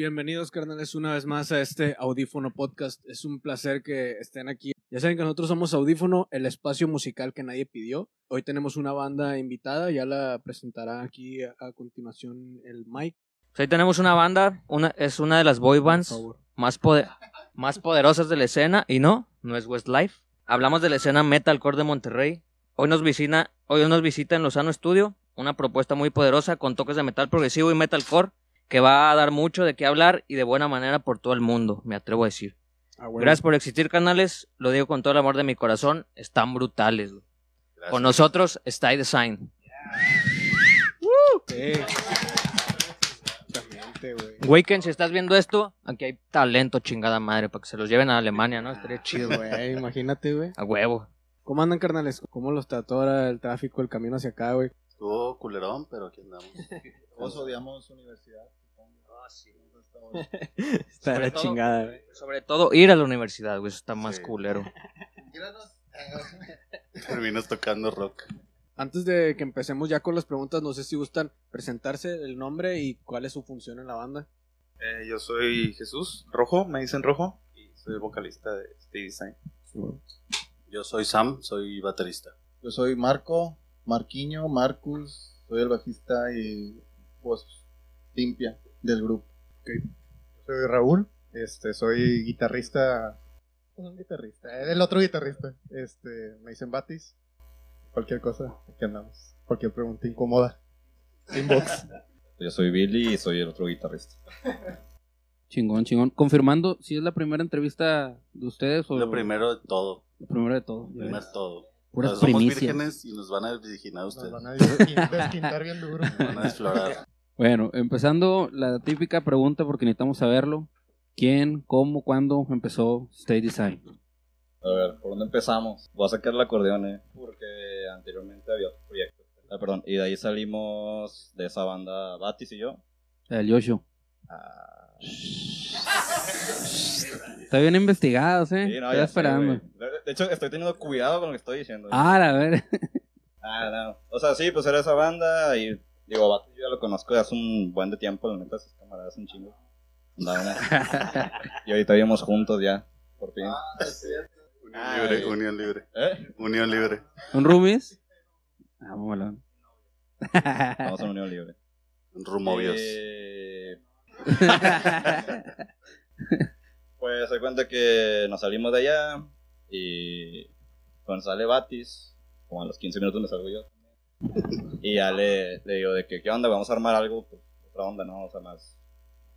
Bienvenidos, carnales, una vez más a este Audífono Podcast. Es un placer que estén aquí. Ya saben que nosotros somos Audífono, el espacio musical que nadie pidió. Hoy tenemos una banda invitada, ya la presentará aquí a, a continuación el Mike. Pues ahí tenemos una banda, una, es una de las boy bands favor. más, poder- más poderosas de la escena, y no, no es Westlife. Hablamos de la escena metalcore de Monterrey. Hoy nos visita, hoy nos visita en Lozano Studio, una propuesta muy poderosa con toques de metal progresivo y metalcore que va a dar mucho de qué hablar y de buena manera por todo el mundo, me atrevo a decir. Ah, bueno. Gracias por existir, canales, lo digo con todo el amor de mi corazón, están brutales. Con nosotros está Design. Güey. Weekend, si estás viendo esto, aquí hay talento chingada madre para que se los lleven a Alemania, ¿no? Estaría chido. Güey, imagínate, güey. A huevo. ¿Cómo andan, carnales? ¿Cómo los trató ahora el tráfico, el camino hacia acá, güey? Estuvo culerón, pero aquí andamos. Todos odiamos universidad. Supongo. Está de Sobre la todo- chingada, güey. Sobre todo ir a la universidad, güey, eso está más Sí. culero. Míranos. Terminas tocando rock. Antes de que empecemos ya con las preguntas, no sé si gustan presentarse el nombre y cuál es su función en la banda. Eh, yo soy Jesús Rojo, me dicen Rojo, y soy el vocalista de Stay Design. Yo soy Sam, soy baterista. Yo soy Marco, Marquiño, Marcus. Soy el bajista y voz limpia del grupo. Soy Raúl, este, soy guitarrista. Un guitarrista, el otro guitarrista. Este, me dicen Batis. Cualquier cosa, aquí andamos. Cualquier pregunta incómoda. Inbox. Yo soy Billy y soy el otro guitarrista. Chingón, chingón. Confirmando si es la primera entrevista de ustedes o Lo primero de todo. lo primero de todo. Lo primer todo. Puras somos primicias. vírgenes y nos van a virginar Nos ustedes. van a des- desquintar bien duro. Nos van a desflorar. Bueno, empezando la típica pregunta porque necesitamos saberlo. ¿Quién, cómo, cuándo empezó Stay Design? A ver, ¿por dónde empezamos? Voy a sacar el acordeón, eh, porque anteriormente había otro proyecto. Ah, perdón, y de ahí salimos de esa banda Batis y yo. El Yoshio. Ah, Está bien investigados, ¿eh? sí, no, Estoy ya sé, esperando. de, de hecho, estoy teniendo cuidado con lo que estoy diciendo. ah, a ver. Ah, no. O sea, sí, pues era esa banda y digo, Batis yo ya lo conozco de hace un buen de tiempo, la neta, esos camaradas un chingo. Y ahorita vivimos juntos ya, por fin. Unión Ay. libre, unión libre. ¿Eh? Unión libre. ¿Un roomies? Ah, mamalón. Vamos a unión libre. Rumovios. Eh, pues se cuenta que nos salimos de allá y cuando sale Batis, como a los 15 minutos me salgo yo. Y ya le, le digo de que, ¿qué onda? Vamos a armar algo, pues, otra onda, ¿no? O sea, más,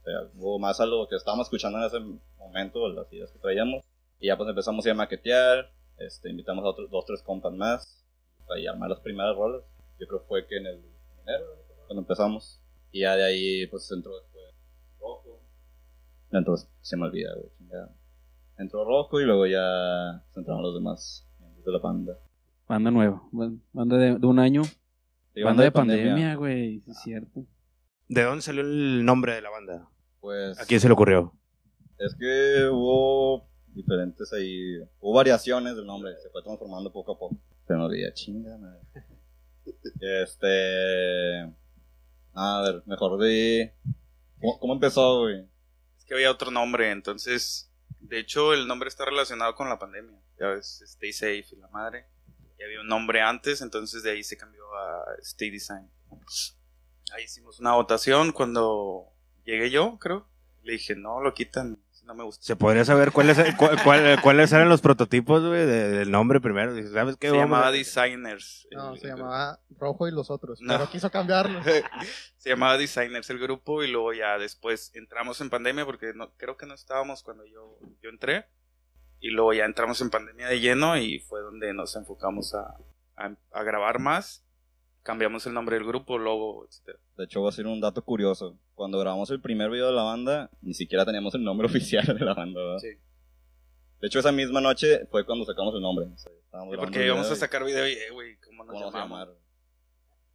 o sea, algo más a lo que estábamos escuchando en ese momento, las ideas que traíamos. Y ya pues empezamos a maquetear, este, invitamos a otros dos, tres compas más para armar las primeras rolas. Yo creo que fue que en el enero, cuando empezamos. Y ya de ahí, pues entró después Rojo. Entonces, se me olvida, güey. Entró Rojo y luego ya entraron los demás miembros de la banda. Banda nueva. Banda de, de un año. Banda de pandemia, güey. Sí, es cierto. ¿De dónde salió el nombre de la banda? Pues, ¿A quién se le ocurrió? es que hubo diferentes ahí, hubo variaciones del nombre, se fue transformando poco a poco. Se me olvida, chinga, madre. Este. A ver, mejor de. ¿Cómo, cómo empezó, güey? Es que había otro nombre, entonces, de hecho, el nombre está relacionado con la pandemia. Ya ves, Stay Safe y la madre. Y había un nombre antes, entonces de ahí se cambió a Stay Design. Ahí hicimos una votación cuando llegué yo, creo. Le dije, no, lo quitan, no me gusta. ¿Se podría saber cuáles, cuál- cuál- cuáles eran los prototipos güey, de- del nombre primero? ¿Sabes qué? Se Vamos a- llamaba Designers. No, el- se llamaba Rojo y los otros. No. Pero quiso cambiarlo. se llamaba Designers el grupo y luego ya después entramos en pandemia porque no, creo que no estábamos cuando yo, yo entré y luego ya entramos en pandemia de lleno y fue donde nos enfocamos a, a, a grabar más, cambiamos el nombre del grupo, logo, etc. De hecho, voy a decir un dato curioso. Cuando grabamos el primer video de la banda, ni siquiera teníamos el nombre oficial de la banda, ¿verdad? Sí. De hecho, esa misma noche fue cuando sacamos el nombre. O sea, grabando Porque íbamos a sacar video y, eh, güey, ¿cómo nos ¿Cómo nos llamamos? llamaron?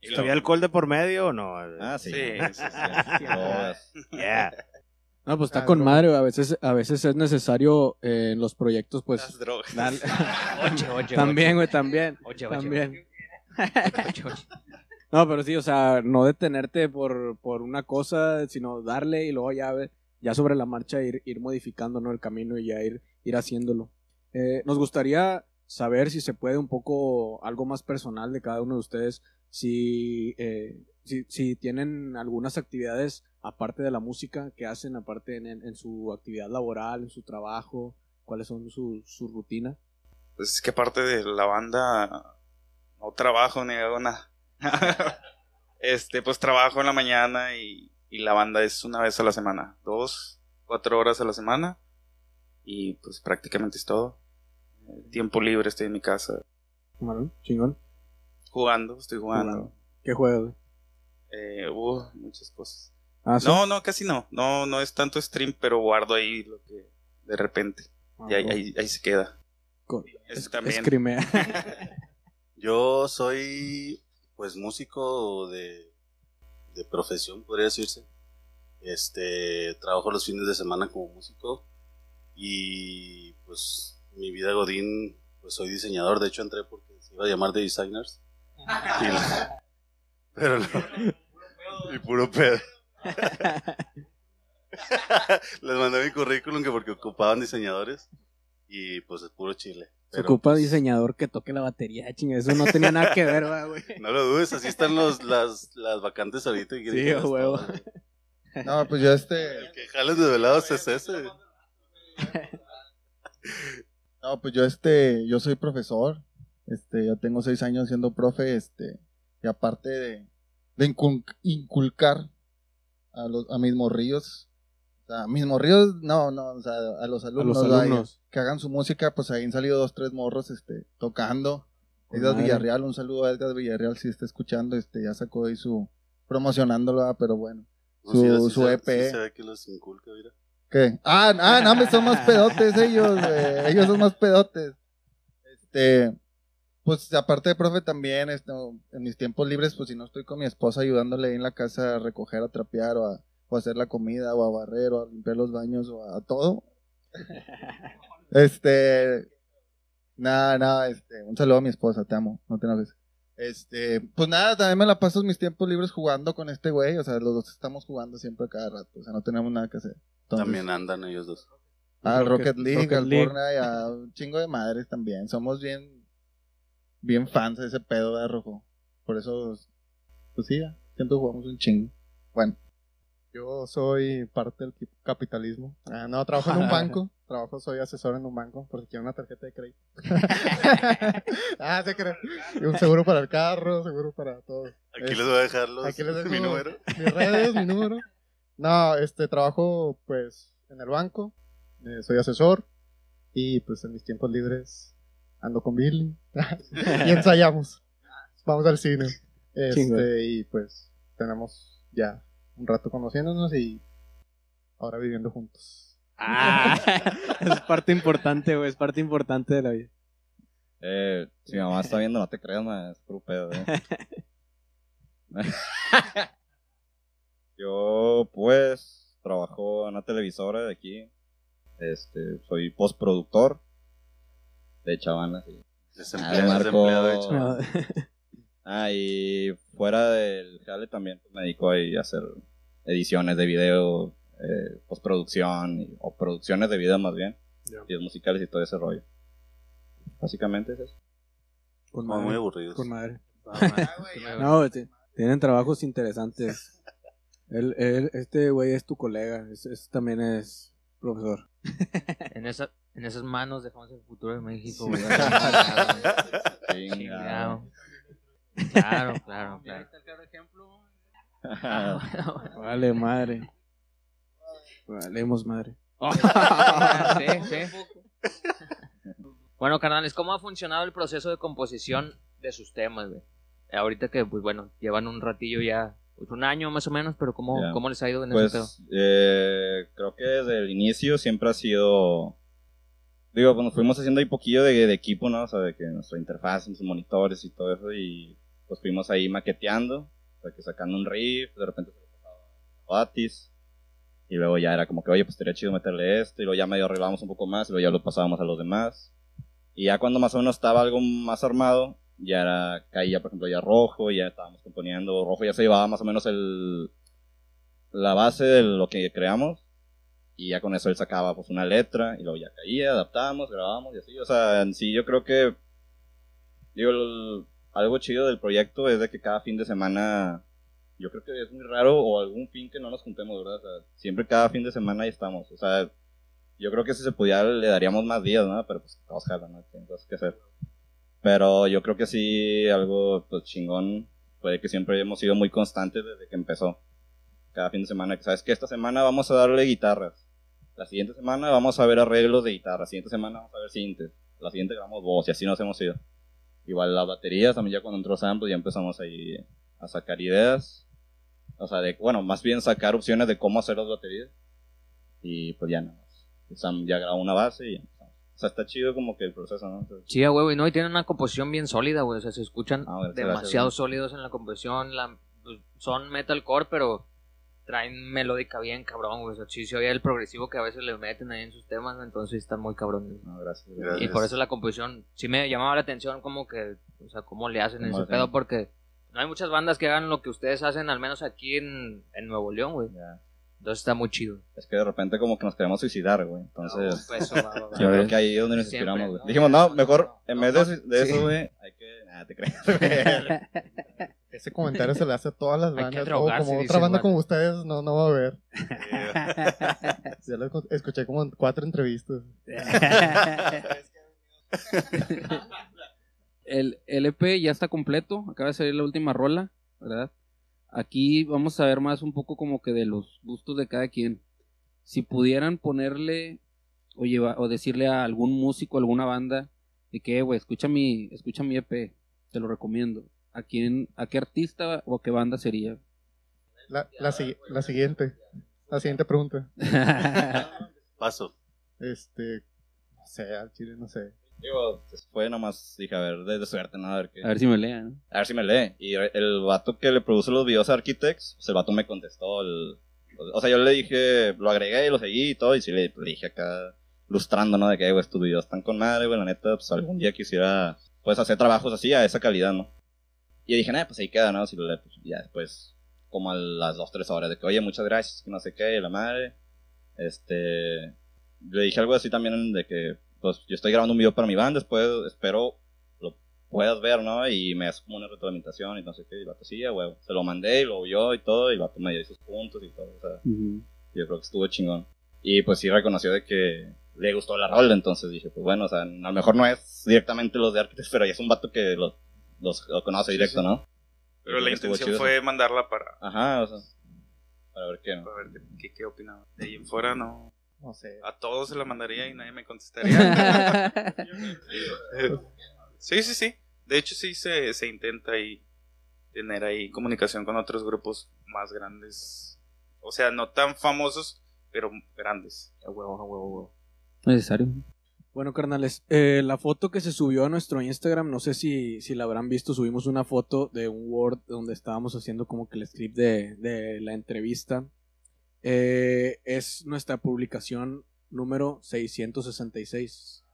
Y ¿Había alcohol de por medio o no? Ah, sí. Sí, sí, sí. Drogas. Yeah. No, pues está Ah, con madre. A veces, a veces es necesario eh, en los proyectos, pues. Las drogas. dar- Oye, oye, también, güey, también. Oye. También. No, pero sí, o sea, no detenerte por, por una cosa, sino darle y luego ya, ya sobre la marcha ir, ir modificando ¿no? el camino y ya ir, ir haciéndolo. Eh, nos gustaría saber si se puede un poco algo más personal de cada uno de ustedes, si, eh, si, si tienen algunas actividades aparte de la música que hacen, aparte en, en- en su actividad laboral, en su trabajo, cuáles son su, su rutina. Pues es que aparte de la banda, no trabajo ni hago nada. este, pues trabajo en la mañana y, y la banda es una vez a la semana. Dos, cuatro horas a la semana. Y pues prácticamente es todo. Tiempo libre, estoy en mi casa. Bueno, chingón. Jugando, estoy jugando. Jugando. ¿Qué juegas? Eh, uh, muchas cosas. Ah, ¿sí? No, no, casi no. No, no es tanto stream, pero guardo ahí lo que de repente. Ah, Y ahí, ahí, ahí se queda. Con- es- también. escrimea. Yo soy, pues, músico de, de profesión, podría decirse. Este, trabajo los fines de semana como músico y, pues, mi vida godín, pues, soy diseñador. De hecho, entré porque se iba a llamar The Designers. Y- pero no. Y puro pedo. Les mandé mi currículum que porque ocupaban diseñadores y, pues, es puro chile. Se Pero, ocupa pues, diseñador que toque la batería, chinga. Eso no tenía nada que ver, güey. No lo dudes, así están los, las, las vacantes ahorita. y Sí, huevo. No, pues yo este. El que jales de velados es ese. No, pues yo este, yo soy profesor, este, ya tengo seis años siendo profe, este, y aparte de, de incul- inculcar a los, a mis morrillos, o sea, a mis morrillos, no, no, o sea, a los A alumnos, los que hagan su música, pues ahí han salido dos, tres morros, este, tocando. Edgar madre. Villarreal, un saludo a Edgar Villarreal si está escuchando, este, ya sacó ahí su, promocionándolo, ah, pero bueno. No, Su- sí, su EP. sí se ve que los inculca, mira. ¿Qué? Ah, ah, no, son más pedotes ellos. Ellos son más pedotes. Este, pues aparte de profe también, este, en mis tiempos libres, pues si no estoy con mi esposa ayudándole ahí en la casa a recoger, a trapear o a, o a hacer la comida o a barrer o a limpiar los baños o a, todo. Este, nada, nada, este, un saludo a mi esposa, te amo, no te enojes. Este, pues nada, también me la paso mis tiempos libres jugando con este güey, o sea, los dos estamos jugando siempre a cada rato, o sea, no tenemos nada que hacer. Entonces, También andan ellos dos. al Rocket- Rocket League, Rocket al League. Fortnite, a un chingo de madres también. Somos bien, bien fans de ese pedo de rojo. Por eso, pues sí, siempre jugamos un chingo. Bueno, Yo soy parte del capitalismo. Ah, no, trabajo en un banco. Trabajo, soy asesor en un banco por si quieren una tarjeta de crédito. ah, se cree. Y un seguro para el carro, seguro para todo. Aquí Es- les voy a dejar los, Aquí les dejo mi número. mis redes, mi número. No, este, trabajo pues en el banco. eh, soy asesor. Y pues en mis tiempos libres ando con Billy. y ensayamos. Vamos al cine. Este, y pues tenemos ya un rato conociéndonos y ahora viviendo juntos. Ah, es parte importante, güey. Es parte importante de la vida. Eh, si mi mamá está viendo, no te creas, ma, es puro pedo, eh. Yo, pues, trabajo en una televisora de aquí. Este, soy postproductor de Chavana, sí. Desempleado, Ah, desempleado, de Marco. hecho. Ah, y fuera del jale también pues, me dedico ahí a hacer ediciones de video, eh, postproducción y- o producciones de video más bien, videos musicales y todo ese rollo. Básicamente es eso. Con Como muy madre. aburridos. Con madre. No, te- tienen trabajos interesantes. Él, él- este güey es tu colega. Es, es- también es profesor. En, esa, en esas manos dejamos el futuro de México, güey. Chingado. Chingado. Claro, claro, claro. Vale, madre. Valemos madre. Sí, sí. Bueno, carnales, ¿cómo ha funcionado el proceso de composición de sus temas, güey? Ahorita que, pues bueno, llevan un ratillo ya, pues un año más o menos, pero ¿cómo, Ya. ¿cómo les ha ido en ese pedo? Pues eh, creo que desde el inicio siempre ha sido. Digo, pues nos fuimos haciendo ahí poquillo de, de equipo, ¿no? O sea, de que nuestra interfaz, nuestros monitores y todo eso, y pues fuimos ahí maqueteando, o sea, que sacando un riff, de repente se lo pasaba a Batis, y luego ya era como que, oye, pues estaría chido meterle esto, y luego ya medio arreglábamos un poco más, y luego ya lo pasábamos a los demás. Y ya cuando más o menos estaba algo más armado, ya era, caía, por ejemplo, ya rojo, ya estábamos componiendo, rojo ya se llevaba más o menos el, la base de lo que creamos. Y ya con eso él sacaba pues una letra y luego ya caía, adaptábamos, grabábamos y así. O sea, en sí yo creo que, digo, el- algo chido del proyecto es de que cada fin de semana, yo creo que es muy raro o algún fin que no nos juntemos, ¿verdad? O sea, siempre cada fin de semana ahí estamos. O sea, yo creo que si se pudiera le daríamos más días, ¿no? Pero pues todos jalan, ¿no? Tienen cosas que hacer. Pero yo creo que sí, algo pues chingón, puede que siempre hemos sido muy constantes desde que empezó. Cada fin de semana, sabes que esta semana vamos a darle guitarras. La siguiente semana vamos a ver arreglos de guitarra. La siguiente semana vamos a ver sintes. La siguiente grabamos voz y así nos hemos ido. Igual las baterías, también ya cuando entró Sam, pues ya empezamos ahí a sacar ideas. O sea, de, bueno, más bien sacar opciones de cómo hacer las baterías. Y pues ya nada más. Sam ya grabó una base y ya empezamos. O sea, está chido como que el proceso, ¿no? Entonces, Sí, a huevo, y no, y tienen una composición bien sólida, güey. O sea, se escuchan Ah, gracias, demasiado gracias. sólidos en la composición. La, pues, son metalcore, pero traen melódica bien cabrón, güey. O sea, sí se oye el progresivo que a veces le meten ahí en sus temas, entonces están muy cabrones. no, gracias. Gracias. Y por eso la composición sí me llamaba la atención como que, o sea, cómo le hacen ¿Cómo ese hacen? pedo, porque no hay muchas bandas que hagan lo que ustedes hacen, al menos aquí en, en Nuevo León, güey. Ya. Entonces está muy chido. Es que de repente como que nos queremos suicidar, güey. Entonces, Pues, eso, va, va, va. yo creo que ahí es donde nos Siempre, inspiramos, güey. ¿no? Dijimos, no, mejor, en no, vez no, de, de sí. eso, güey, hay que... Nada, te creas, güey. Ese comentario se le hace a todas las bandas. O como otra el banda como ustedes no, no va a haber. Ya lo escu- escuché como en cuatro entrevistas. El LP ya está completo, acaba de salir la última rola, ¿verdad? Aquí vamos a ver más un poco como que de los gustos de cada quien. Si pudieran ponerle o, lleva- o decirle a algún músico, alguna banda, de que, "Eh, güey, escucha mi, escucha mi EP, te lo recomiendo. ¿A quién, a qué artista o a qué banda sería? La, la, si- la siguiente. La siguiente pregunta. Paso. Este. No sé, al chile, no sé. Digo, fue nomás, dije, a ver, de, de suerte, ¿no? A ver, qué, a ver si me lean. a ver si me lee. Y el vato que le produce los videos a Architects, pues el vato me contestó. El, o sea, yo le dije, lo agregué y lo seguí y todo. Y sí le, le dije acá, lustrando, ¿no? De que, güey, estos videos están con madre, güey. La neta, pues algún día quisiera, pues, hacer trabajos así a esa calidad, ¿no? Y dije, nah, pues ahí queda, ¿no? Si lo pues ya después, como a las 2, 3 horas, de que, oye, muchas gracias, que no sé qué, la madre. Este. Le dije algo así también de que, pues, yo estoy grabando un video para mi banda, después espero lo puedas ver, ¿no? Y me hace como una retroalimentación y no sé qué, y el vato sí, a huevo. Se lo mandé y lo vio y todo, y el vato me dio sus puntos y todo, o sea, yo creo que estuvo chingón. Y pues sí reconoció de que le gustó la rola, entonces dije, pues bueno, o sea, a lo mejor no es directamente los de Architects, pero ya es un vato que los, los, lo conoce directo, ¿no? Pero la intención chido fue mandarla para, Ajá, o sea, para ver qué, ¿no? para ver qué, qué opinaba. De ahí en fuera no. No sé. A todos se la mandaría y nadie me contestaría. sí, sí, sí. De hecho, sí se, se intenta ahí tener ahí comunicación con otros grupos más grandes. O sea, no tan famosos, pero grandes. A huevo, a huevo, a huevo. Necesario. Bueno, carnales, eh, la foto que se subió a nuestro Instagram, no sé si, si la habrán visto, subimos una foto de un Word donde estábamos haciendo como que el script de, de la entrevista. Eh, es nuestra publicación número 666.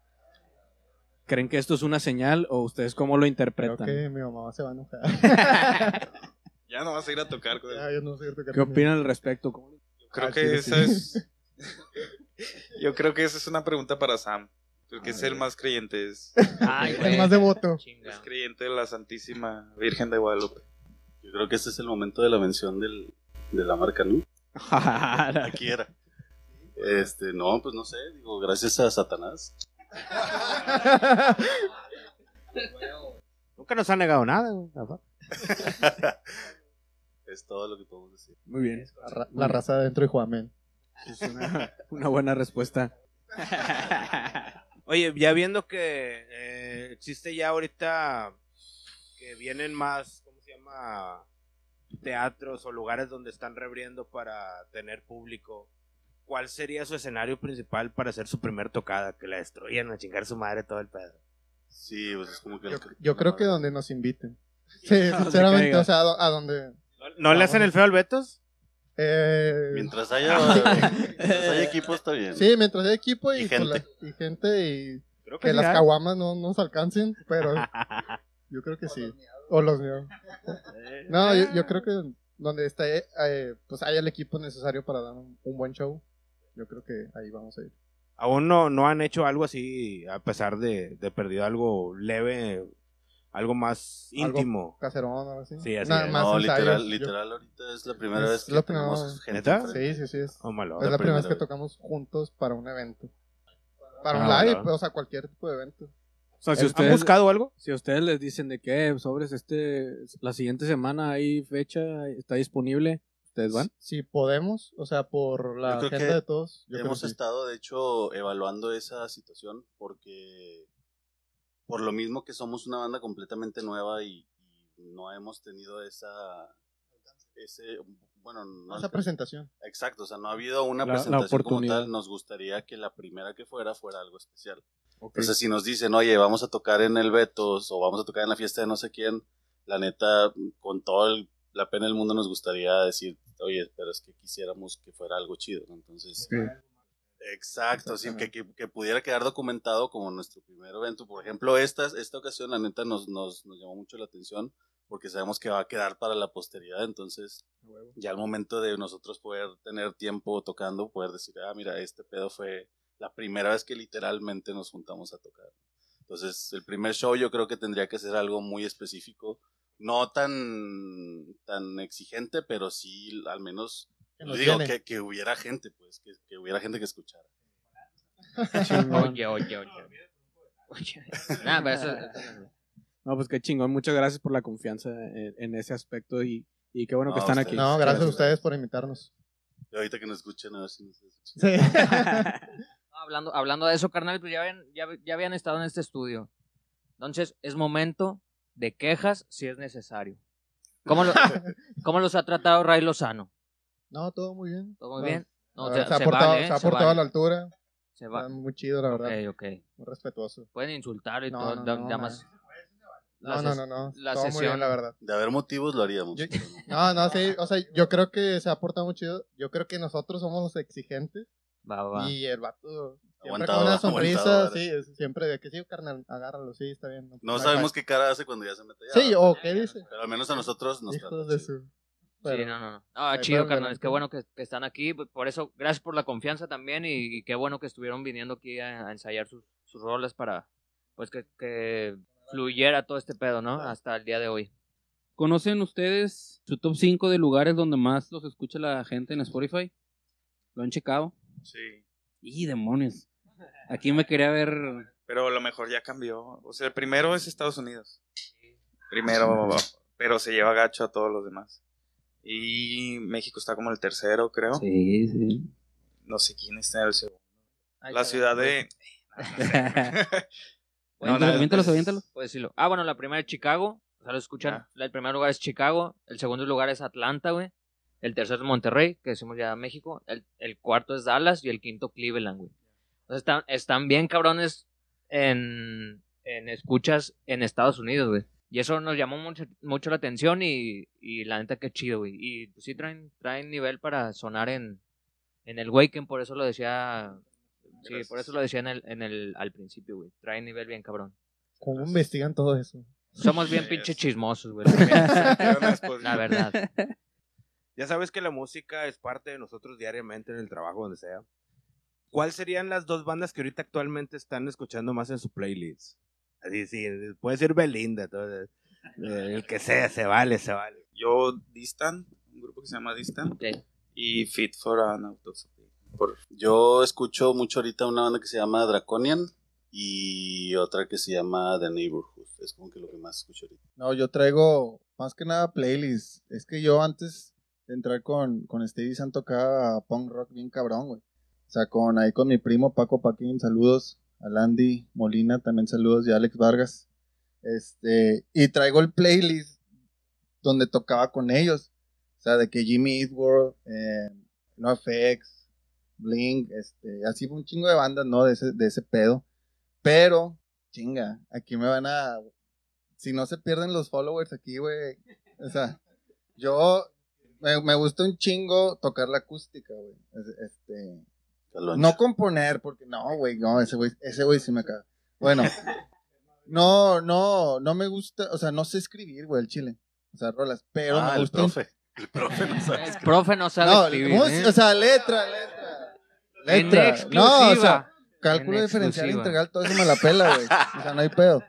¿Creen que esto es una señal o ustedes cómo lo Creo interpretan? que mi mamá se va a enojar. Ya no vas a ir a tocar con Ya, yo no sé qué tocar ¿Qué opinan al respecto? ¿Cómo- Creo Ah, que sí, esa sí. es. Yo creo que esa es una pregunta para Sam. Porque es el más creyente. Es, Ay, El más devoto. Es creyente de la Santísima Virgen de Guadalupe. Yo creo que este es el momento de la mención del, de la marca, ¿no? Aquí era. Este, no, pues no sé, digo, gracias a Satanás. Nunca nos ha negado nada, güey. Es todo lo que podemos decir. Muy bien. La, ra- la raza adentro de Juamen. Es una, una buena respuesta. Oye, ya viendo que eh, existe ya ahorita que vienen más, ¿cómo se llama? Teatros o lugares donde están reabriendo para tener público. ¿Cuál sería su escenario principal para hacer su primer tocada? Que la destruyan, a chingar su madre todo el pedo. Sí, pues es como que... Yo, yo creo que donde nos inviten. Sí, sinceramente, o sea, a, do- a donde... ¿No le hacen el feo al Betos? Eh, Mientras haya, mientras haya equipo está bien. sí, mientras hay equipo y, Y la- gente. y gente y Creo que sí las caguamas no nos alcancen, pero yo creo que sí. O los míos. No, yo, yo creo que donde esté, eh, pues haya el equipo necesario para dar un, un buen show. Yo yo creo que ahí vamos a ir. Aún no, no han hecho algo así, a pesar de, de perdido algo leve, algo más Algo íntimo. Caserón o algo así. Sí, así es. más No, ensayos, literal, yo- literal, ahorita es la primera Es vez que tenemos gente. Sí, sí, sí. Es, Oh, malo. es la primera vez que tocamos juntos para un evento. Para un Ah, live, claro. o sea, cualquier tipo de evento. O sea, si ¿Han ustedes, buscado algo? si ustedes les dicen de que sobres este la siguiente semana hay fecha, está disponible, ¿ustedes van? Si podemos, o sea, por la agenda de todos, yo creo Hemos sí. estado, de hecho, evaluando esa situación porque por lo mismo que somos una banda completamente nueva y, y no hemos tenido esa ese bueno no Esa presentación. exacto o sea no ha habido una La- la presentación como tal nos gustaría que la primera que fuera fuera algo especial Ok. entonces si nos dicen oye vamos a tocar en el Betos o vamos a tocar en la fiesta de no sé quién la neta con toda la pena del mundo nos gustaría decir oye pero es que quisiéramos que fuera algo chido ¿no? entonces Exacto, sí, que, que, pudiera quedar documentado como nuestro primer evento. Por ejemplo, esta, esta ocasión, la neta, nos, nos, nos llamó mucho la atención porque sabemos que va a quedar para la posteridad. Entonces, ya al momento de nosotros poder tener tiempo tocando, poder decir, ah, mira, este pedo fue la primera vez que literalmente nos juntamos a tocar. Entonces, el primer show yo creo que tendría que ser algo muy específico, no tan, tan exigente, pero sí al menos Que nos digo que, que hubiera gente, pues, que, que hubiera gente que escuchara. Oye, oye, oye. Oye. Nah, pero eso- eso- No, pues qué chingón, muchas gracias por la confianza en, en ese aspecto y, y qué bueno que están ustedes. aquí. No, gracias a ustedes por invitarnos. Y ahorita que nos escuchen, a ver si nos escuchan. Sí. No, hablando, hablando de eso, carnal, pues ya habían, ya, ya habían estado en este estudio. Entonces, es momento de quejas si es necesario. ¿Cómo, lo- cómo los ha tratado Ray Lozano? No, todo muy bien. ¿Todo muy No, bien? No, a o ver, sea, se ha portado, vale, se ha Se portado a la altura. Se va. Está muy chido, la verdad. Ok, ok. Muy respetuoso. Pueden insultar y No, todo. no, da- no, más- No, la no, no, no. la todo muy sesión- bien, la verdad. De haber motivos lo haríamos. Yo- No, no. sí. O sea, yo creo que se ha portado muy chido. Yo creo que nosotros somos los exigentes. Va, va. Y el vato siempre Aguantado, con una sonrisa, sí, es- siempre de que sí, carnal, agárralo, sí, está bien. No sabemos qué cara hace cuando ya se mete allá. Sí, o qué dice. Pero al menos a nosotros nos Hijos trata de su. Sí, Pero- no, no, no. No, Ahí chido, carnales. adelante. Qué bueno que, que están aquí. pues, Por eso, gracias por la confianza también. Y, y qué bueno que estuvieron viniendo aquí a, a ensayar sus, sus rolas para pues que, que fluyera todo este pedo, ¿no? Hasta el día de hoy. ¿Conocen ustedes su top 5 de lugares donde más los escucha la gente en Spotify? ¿Lo han checado? Sí. ¡Y demonios! Aquí me quería ver. Pero a lo mejor ya cambió. O sea, el primero es Estados Unidos. Primero, pero se lleva gacho a todos los demás. Y México está como el tercero, creo. Sí, sí. No sé quién está en el segundo. La ciudad de... Aviéntalo. Puedes decirlo. Ah, bueno, la primera es Chicago. O sea, lo escuchan. El primer lugar es Chicago. El segundo lugar es Atlanta, güey. El tercero es Monterrey, que decimos ya México. El, el cuarto es Dallas y el quinto Cleveland, güey. Entonces están, están bien cabrones en, en escuchas en Estados Unidos, güey. Y eso nos llamó mucho, mucho la atención y, y la neta que chido, güey. Y pues, sí traen, traen nivel para sonar en, en el Waken, por eso lo decía... Sí, por eso lo decía en el, en el, al principio, güey. Traen nivel bien cabrón. ¿Cómo investigan todo eso? Somos bien es- chismosos, güey. Después- La verdad. Ya sabes que la música es parte de nosotros diariamente en el trabajo, donde sea. ¿Cuáles serían las dos bandas que ahorita actualmente están escuchando más en su playlist? Así, sí, puede ser Belinda, todo, eh, el que sea, se vale, se vale. Yo, Distant, un grupo que se llama Distant. Ok. Y Fit for an Autopsy. Por, Yo escucho mucho ahorita una banda que se llama Draconian y otra que se llama The Neighborhood. Es como que lo que más escucho ahorita. No, yo traigo más que nada playlists. Es que yo antes de entrar con, con Stevie San tocaba punk rock bien cabrón, güey. O sea, con ahí con mi primo Paco Paquín, saludos. A Landy Molina, también saludos. Y a Alex Vargas. Este, y traigo el playlist donde tocaba con ellos. O sea, de que Jimmy Eat World, eh, NoFX, Blink, este, así un chingo de bandas, ¿no? De ese, de ese pedo. Pero, chinga, aquí me van a si no se pierden los followers aquí, güey. O sea, yo me, me gusta un chingo tocar la acústica, güey. Es- Este. No componer, porque no, güey, no, ese güey, ese güey sí me caga. Bueno, no, no, no me gusta, o sea, no sé escribir, güey, el chile. O sea, rolas, pero ah, me el gusta. profe. El profe no sabe. El profe no sabe No, escribir, ¿eh? o sea, letra, letra. letra. En No, o sea, exclusiva. cálculo En diferencial exclusiva. integral, todo eso me la pela, güey. O sea, no hay pedo.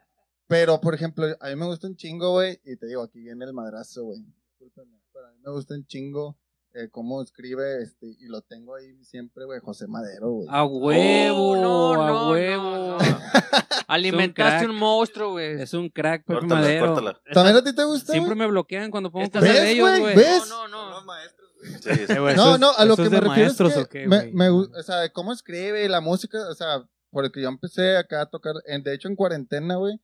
Pero, por ejemplo, a mí me gusta un chingo, güey, y te digo, aquí viene el madrazo, güey. Discúlpenme, pero a mí me gusta un chingo eh, cómo escribe, este, y lo tengo ahí siempre, güey, José Madero, güey. A huevo, Oh, no, no, a no, huevo. no. Alimentaste un monstruo, güey. Es un crack, Pepe Córtala, Madero. córtala. ¿También a ti te gusta, Siempre me bloquean cuando pongo Estás- cosas de ¿Ves, ellos, güey? ¿Ves? No, no, no. Sí, sí. Eh, güey, No, no, a lo que me refiero maestros, es ¿o que qué, me, me o sea, cómo escribe la música, o sea, porque yo empecé acá a tocar, en- de hecho en cuarentena, güey,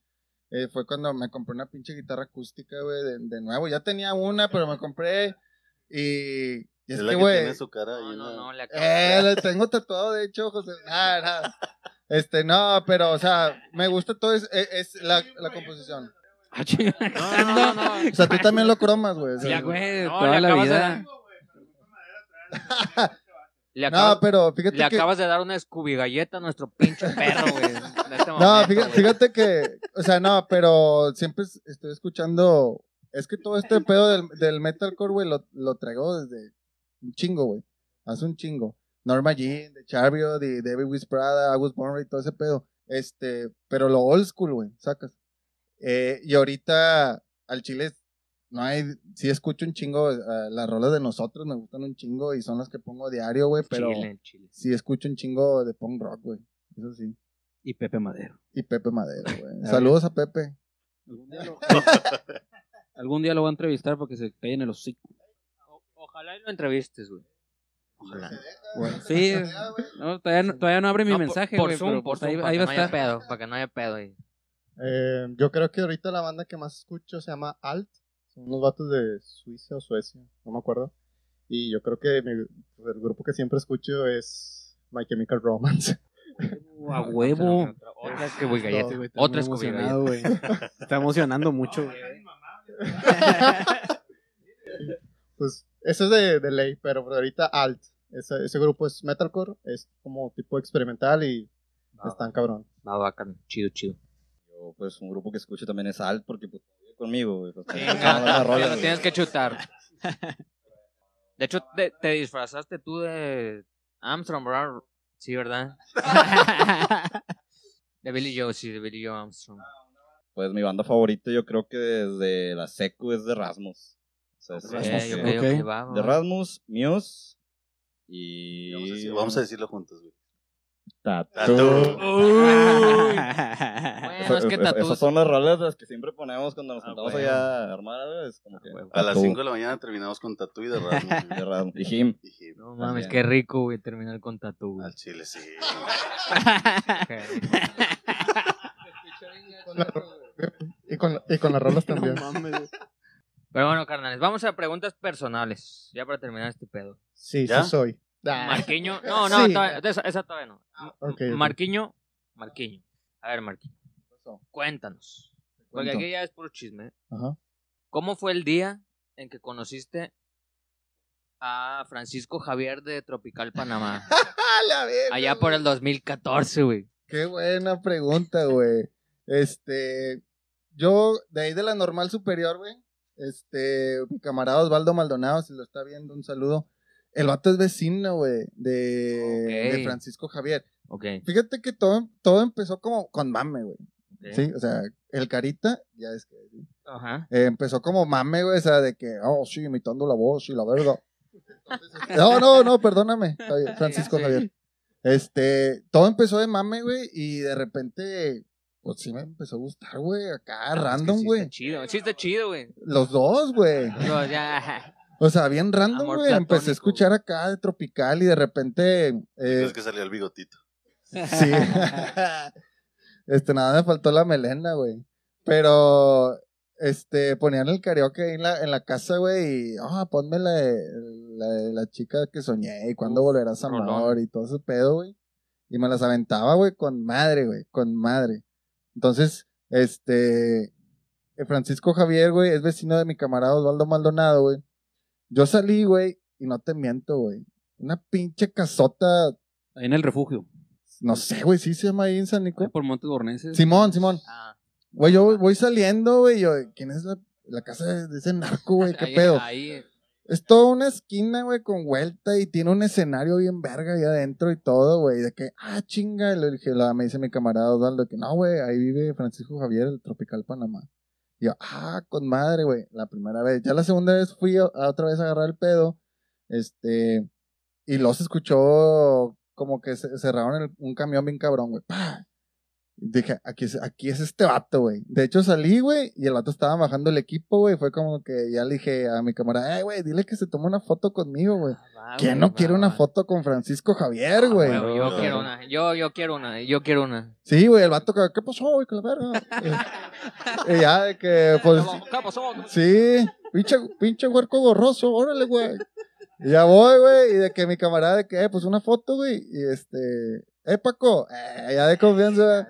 eh, fue cuando me compré una pinche guitarra acústica, güey, de, de nuevo, ya tenía una, pero me compré y, y es, Es la que, que güey, tiene su cara No, ahí. no, ¿no? acabo eh, lo tengo tatuado, de hecho, José, nada, nada, este, no, pero, o sea, me gusta todo, es, es- es la, la composición, Ah. No, no, no. o sea, tú también lo cromas, güey, Ya, güey, No, toda le la acabas de vida. Le no, pero fíjate le que... acabas de dar una Scooby galleta a nuestro pinche perro, güey. este No, momento, fíjate, fíjate que, o sea, no, pero siempre es- estoy escuchando, es que todo este pedo del, del metalcore, güey, lo, lo traigo desde un chingo, güey, hace un chingo. Norma Jean, de Charbio, de David Whisperada, August Bornry, todo ese pedo. Este, pero lo old school, güey, sacas. Eh, y ahorita al chile no hay, sí escucho un chingo, eh, las rolas de nosotros me gustan un chingo y son las que pongo diario, güey, pero Chile, chile. sí escucho un chingo de punk rock, güey, eso sí. Y Pepe Madero. Y Pepe Madero, güey. Saludos a Pepe. Algún día lo, voy a entrevistar para que se calle en el hocico. O- Ojalá y lo entrevistes, güey. Ojalá. Sí, no, todavía, no, todavía no abre mi No, mensaje, por, güey, Zoom, pero por pues Zoom, ahí, para ahí que va no a haya estar. pedo, para que no haya pedo ahí. Eh, yo creo que ahorita la banda que más escucho se llama Alt. Son unos vatos de Suiza o Suecia, no me acuerdo. Y yo creo que mi- pues, el grupo que siempre escucho es My Chemical Romance. Uh, a huevo. Otra Otra. Está emocionando mucho, güey. Pues eso es de, de ley, pero por ahorita Alt. Ese, ese grupo es metalcore, es como tipo experimental y están cabrón. Va, bacán. Chido, chido. Yo, pues, un grupo que escucho también es Alt, porque pues, conmigo. Pues, güey. tienes que chutar. De hecho, te, te disfrazaste tú de Armstrong, ¿verdad? Sí, ¿verdad? de Billy Joe, sí, de Billy Joe Armstrong. Pues mi banda favorita yo creo que desde la secu es de Rasmus. O sea, De. Rasmus, Muse y... Vamos a, decir- vamos a decirlo juntos, güey. Tatu. Tatu. Bueno, es que Tatu Esas son las rolas las que siempre ponemos cuando nos Ah, juntamos huevo. allá a armar algo. Es como que... A las Tatu 5 de la mañana terminamos con Tatu y de Rasmus. güey. de Rasmus. Y Jim. Y Jim. No mames, También. qué rico, güey, terminar con Tatu. güey. Al chile, sí. Y con, y con las rolas también. No mames, güey. Pero bueno, carnales, vamos a preguntas personales. Ya para terminar este pedo. Sí, ¿Ya? sí soy. Marquiño. No, no, Sí. todavía- esa, esa todavía no. Ok. Marquiño. Marquiño. A ver, Marquiño. Cuéntanos. Porque aquí ya es puro chisme. ¿eh? Ajá. ¿Cómo fue el día en que conociste a Francisco Javier de Tropical Panamá? ¡A la verga, Allá por el 2014, güey. Qué buena pregunta, güey. Este, yo, de ahí de la normal superior, güey. Este, mi camarada Osvaldo Maldonado, si lo está viendo, un saludo. El vato es vecino, güey, de, de Francisco Javier. Ok. Fíjate que todo, todo empezó como con mame, güey. Sí, o sea, el carita, ya es que, sí. Ajá. Eh, empezó como mame, güey, o sea, de que, oh, sí, imitando la voz y la verga. No, no, no, perdóname, Francisco. Javier. Este, todo empezó de mame, güey, y de repente, pues sí me empezó a gustar, güey, acá, Es que random, sí güey. chido. Sí está chido, güey. Los dos, güey. No, ya. O sea, bien random, güey. Empecé a escuchar acá de tropical y de repente, eh, Es que salió el bigotito. Sí. este, nada me faltó la melena, güey. Pero, este, ponían el karaoke ahí en la, en la casa, güey, y, ah, ponme la, la, la chica que soñé y cuándo volverás a amor y todo ese pedo, güey. Y me las aventaba, güey, con madre, güey, con madre. Entonces, este, eh, Francisco Javier, güey, es vecino de mi camarada Osvaldo Maldonado, güey. Yo salí, güey, y no te miento, güey. Una pinche casota, Ahí en el refugio. no sé, güey, sí se llama ahí en San Nicolás. por Montes Borneses. Simón, Simón. Ah, Güey, yo voy saliendo, güey. Yo, ¿quién es la, la casa de, de ese narco, güey? ¿Qué ahí, pedo? Ahí. Es toda una esquina, güey, con vuelta y tiene un escenario bien verga ahí adentro y todo, güey. De que, ah, chinga. Y le dije, me dice mi camarada Osvaldo que no, güey, ahí vive Francisco Javier, el Tropical Panamá. Y yo, ah, con madre, güey. La primera vez. Ya la segunda vez fui a, otra vez a agarrar el pedo. Este. Y se escuchó como que cerraron un camión bien cabrón, güey. ¡Pah! Dije, aquí es, aquí es este vato, güey. De hecho salí, güey, y el vato estaba bajando el equipo, güey. Fue como que ya le dije a mi camarada, eh, güey, dile que se tome una foto conmigo, güey. Va, ¿Quién no quiere va, una va. foto con Francisco Javier, güey? Huevo, yo Ah. quiero una. Yo, yo quiero una. Yo quiero una. Sí, güey, el vato, ¿qué pasó, güey? Que la verga. y, y ya de que, pues, ¿Qué pasó? sí, pinche, pinche huerco gorroso, órale, güey. Y ya voy, güey, y de que mi camarada, de que, eh, pues una foto, güey, y este, eh, Paco, eh, ya de confianza,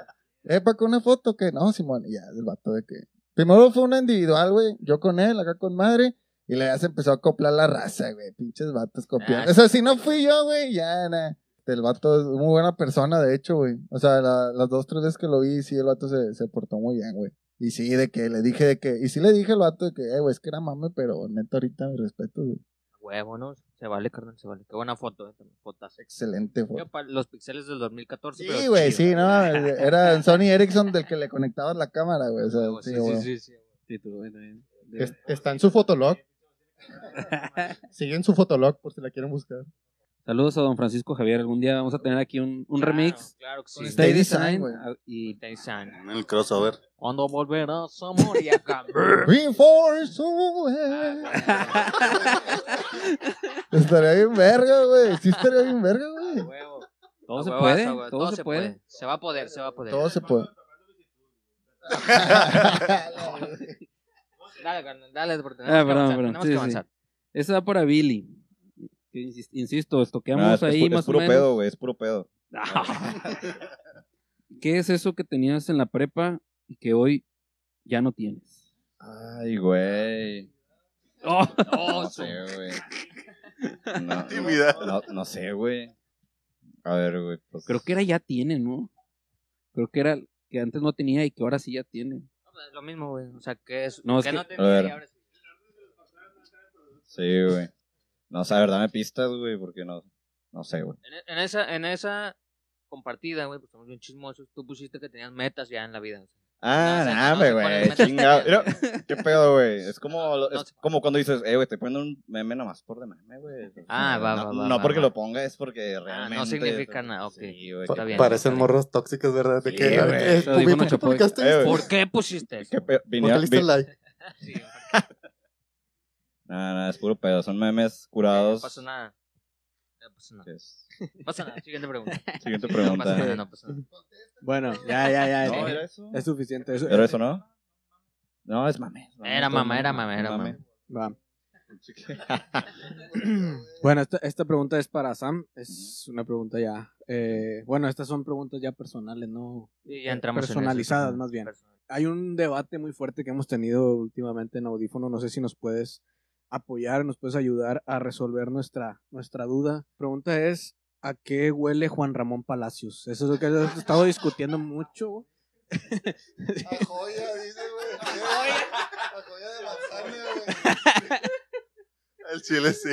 eh, Paco, una foto, que no, Simón, y ya, el vato de que, primero fue una individual, güey, yo con él, acá con madre, y luego ya se empezó a acoplar la raza, güey, pinches vatos copiando. Ah, o sea, si no fui yo, güey, ya, nah. El vato es muy buena persona, de hecho, güey. O sea, la- las dos, tres veces que lo vi, sí, el vato se, se portó muy bien, güey. Y sí, de que le dije de que, y sí le dije al vato de que, eh, güey, es que era mame, pero neta ahorita mi respeto, güey. Huevo, ¿no? Se vale, carnal, se vale. Qué buena foto, eh, fotazo. Excelente, Yo para los pixeles del 2014. Sí, güey, sí, no, era en Sony Ericsson del que le conectabas la cámara, güey. O sea, Huevo, sí, sí, sí, sí, sí. Tú, está en su fotolog. Siguen su fotolog por si la quieren buscar. Saludos a don Francisco Javier. Algún día vamos a tener aquí un, un Claro, remix. Claro que sí. Con Stay Design. Ah, y Stay Design. En el crossover. Cuando volverás a morir acá. Away. estaría bien verga, güey. Sí estaría bien verga, güey. Huevo. todo se puede. Todo se puede. Se va a poder, se va a poder. Todo se puede. Dale, carnal, dale, porque Ah, tenemos que perdón, avanzar. perdón. tenemos Sí, que sí. avanzar. Esa va para Billy. Que insisto, estoqueamos Ah, es, es ahí es más puro o menos. pedo, güey, es puro pedo. ¿Qué es eso que tenías en la prepa y que hoy ya no tienes? Ay, güey. Oh, No sé, güey. No, Intimidad. no, no sé, güey. A ver, güey. Pues, Creo que era ya tiene, ¿no? Creo que era que antes no tenía y que ahora sí ya tiene. No, pues, es lo mismo, güey. O sea, que es. No, es que que- no A tenía ver. y ahora sí. Sí, güey. No, o sea, a ver, dame pistas, güey, porque no, no sé, güey. En, en esa, en esa compartida, güey, pues somos bien chismosos. Tú pusiste que tenías metas ya en la vida. Ah, No, sea, nada, no güey, metas chingado. ¿Qué pedo, güey? Es como, No es como cuando dices, eh, güey, estoy poniendo un meme nomás por de meme, güey. Ah, va, no, va, va, No va, porque va. lo ponga, es porque realmente. significa nada, ok. Sí, güey. Está bien. Parecen está bien. morros tóxicos, ¿verdad? De Sí, que, eh, dijo ¿por qué publicaste Eh. ¿Por qué pusiste eso? ¿Qué pedo? ¿Por Venía, qué le diste vi- like? Sí, Nah, es puro pedo. Son memes no curados. pasa nada. No pasa nada. No pasa nada. Siguiente pregunta. Siguiente No pasa nada, pregunta. no pasa nada. Bueno, ya, ya, ya. No, ya. era eso. Es suficiente. Eso, ¿Era eso, no? No, es mame. Era mame, era mame, era mame. Va. Bueno, esta, esta pregunta es para Sam. Es una pregunta ya. eh, bueno, estas son preguntas ya personales, ¿no? Sí, ya entramos en eso. Personalizadas, más bien. Personal. Hay un debate muy fuerte que hemos tenido últimamente en Audífono. No sé si nos puedes apoyar, nos puedes ayudar a resolver nuestra, nuestra duda. pregunta es: ¿a qué huele Juan Ramón Palacios? Eso es lo que he estado discutiendo mucho. A joya, dice, güey. A joya de manzana, güey. El chile sí.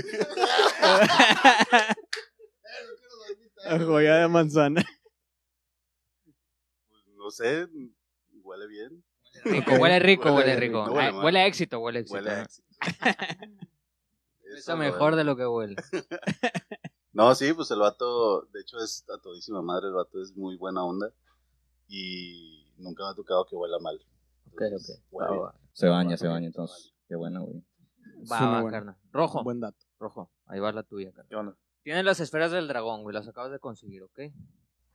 A joya de manzana. Pues, no sé, huele bien. Rico, huele rico, Huele huele rico, rico. huele Ah. Huele a éxito, huele a éxito. Huele a éxito. Está Eso, mejor de lo que huele. No, sí, pues el vato, de hecho es a todísima madre, el vato es muy buena onda y nunca me ha tocado que huela mal. Ok, Entonces, ok. Va, va. Se baña, se baña, entonces. Qué bueno, güey. Va, buena- carnal. Rojo. un buen dato. Rojo. Ahí va la tuya, carnal. ¿Qué onda? Tienes las esferas del dragón, güey. Las acabas de conseguir, ¿ok?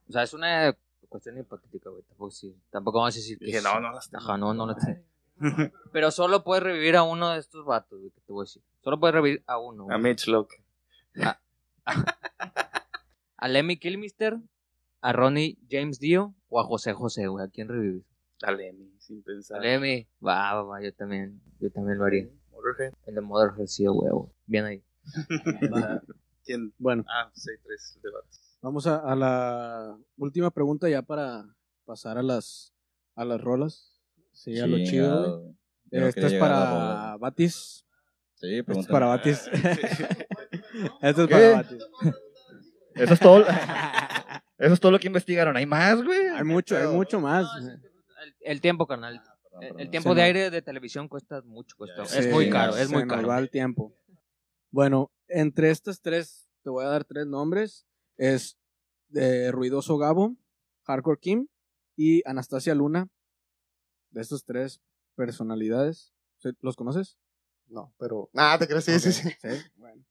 O sea, es una cuestión hipotética, güey. Tampoco, sí, tampoco vamos a decir que Dije, no, no las tengo. Ajá, no, no las tengo. Pero solo puedes revivir a uno de estos vatos, güey, que te voy a decir. Solo puedes revivir a uno. A güey. Mitch Locke. A Lemmy Kilmister, a Ronnie James Dio o a José José, güey. ¿A quién revives? A Lemmy, sin pensar. A Lemmy. Va, va, va. Yo también, yo también lo haría. Motorhead. El de Motherhead, sí, a huevo. Bien ahí. ¿Quién? Bueno, Ah, pues hay tres debates. vamos a, a la última pregunta ya para pasar a las, a las rolas. Sí, a lo chido, güey. Quería es para. Batis. Sí, Esto es para Batis. Esto es ¿Qué? para Batis. Eso es todo. Eso es todo lo que investigaron. ¿Hay más, güey? Hay mucho, hay mucho más. El, el tiempo, canal. Perdón, El, tiempo de aire de televisión cuesta mucho. Cuesta. Sí, es muy caro, es se muy nos caro. va el tiempo. Bueno, entre estas tres, te voy a dar tres nombres. Es eh, Ruidoso Gabo, Hardcore Kim y Anastasia Luna. De estos tres personalidades. ¿Los conoces? No, pero. Nada, te crees, sí, sí, sí. Sí, bueno.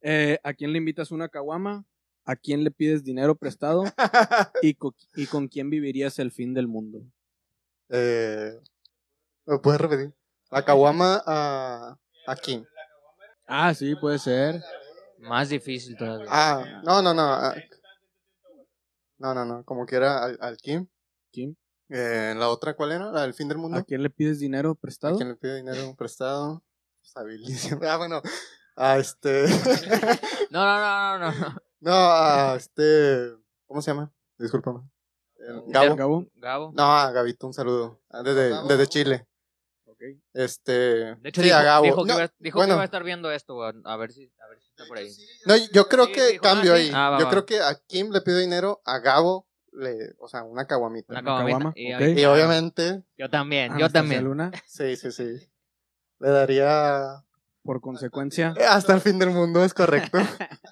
Eh, ¿A quién le invitas una caguama? ¿A quién le pides dinero prestado? ¿Y, co- ¿Y con quién vivirías el fin del mundo? eh, ¿Me puedes repetir? La caguama a. a Kim. Ah, sí, puede ser. Más difícil todavía. Ah, no, no, no. ah, No, no, no. Como quiera al, al Kim. Kim. Eh, la otra, ¿cuál era? La del fin del mundo. ¿A quién le pides dinero ¿A prestado? quién le pide dinero prestado? Pues. Ah, bueno. A este. No, no, no, no, no. no, a este. ¿Cómo se llama? Discúlpame. Gabo. Gabo. Gabo. No, a Gabito, un saludo. Ah, Desde, desde Chile. Ok. Este. De hecho, sí, dijo, a Gabo. dijo que, No, iba, dijo bueno, que iba a estar viendo esto. A, a ver si, a ver si está por ahí. no, yo creo Sí, que dijo, ah, cambio sí. ahí. Ah, va, yo va. creo que a Kim le pido dinero, a Gabo, le, o sea, una caguamita. Una caguamita. Y, ok. ahí- Y obviamente, Yo también, yo Anastasia también. Luna. sí, sí, sí. Le daría. Por consecuencia, eh, Hasta el fin del mundo, es correcto.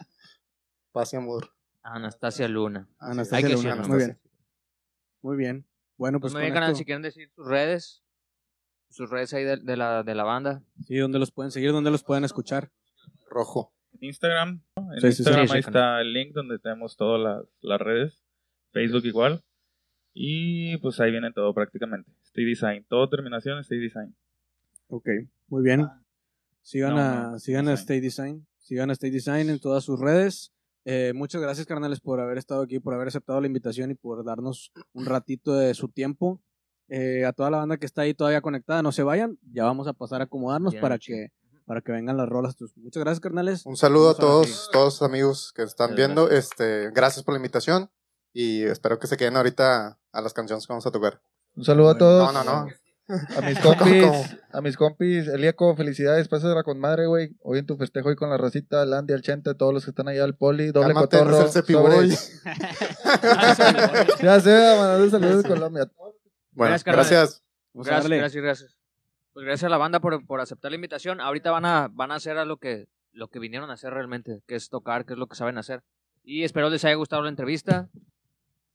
Paz y amor. Anastasia Luna. Anastasia Hay que Luna. Muy bien. Muy bien. Bueno, Pues pues, muy bien, si quieren decir sus redes. Sus redes ahí de, de la, de la banda. Sí, ¿dónde los pueden seguir? ¿Dónde los pueden escuchar? Rojo. Instagram. ¿no? En Sí. Instagram Sí, sí, ahí está el link donde tenemos todas las, las redes. Facebook igual. Y pues ahí viene todo prácticamente. Stay Design. Todo terminación Stay Design. Ok, muy bien. Sigan, No, a, no, sigan a Design. Stay Design. Sigan a Stay Design en todas sus redes. Eh, muchas gracias, carnales, por haber estado aquí, por haber aceptado la invitación y por darnos un ratito de su tiempo. Eh, a toda la banda que está ahí todavía conectada, no se vayan. Ya vamos a pasar a acomodarnos Bien, para que, para que vengan las rolas. Muchas gracias, carnales. Un saludo a Vamos a todos, todos los amigos que están viendo. Este, gracias por la invitación. Y espero que se queden ahorita a las canciones que vamos a tocar. Un saludo a todos. No, no, no. A mis ¿Cómo, compis, cómo? a mis compis, Elieco, felicidades, pásala con madre, güey. Hoy en tu festejo hoy con la racita, al Andy, al Chente, todos los que están allá, al Poli, doble Cálmate, no cotorro. Cepiboy. sobres. ya sé, mandando saludos de Colombia. Bueno, Gracias, gracias. Gracias, gracias, gracias. Pues gracias a la banda por, por aceptar la invitación. Ahorita van a, van a hacer a lo que, lo que vinieron a hacer realmente, que es tocar, que es lo que saben hacer. Y espero les haya gustado la entrevista.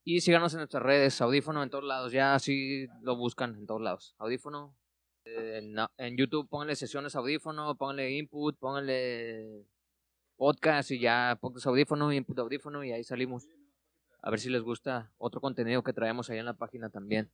Y síganos en nuestras redes, audífono en todos lados. Ya así lo buscan en todos lados. Audífono. eh, En, YouTube pónganle sesiones audífono, pónganle input, pónganle podcast y ya podcast audífono, input audífono y ahí salimos. A ver si les gusta otro contenido que traemos ahí en la página también.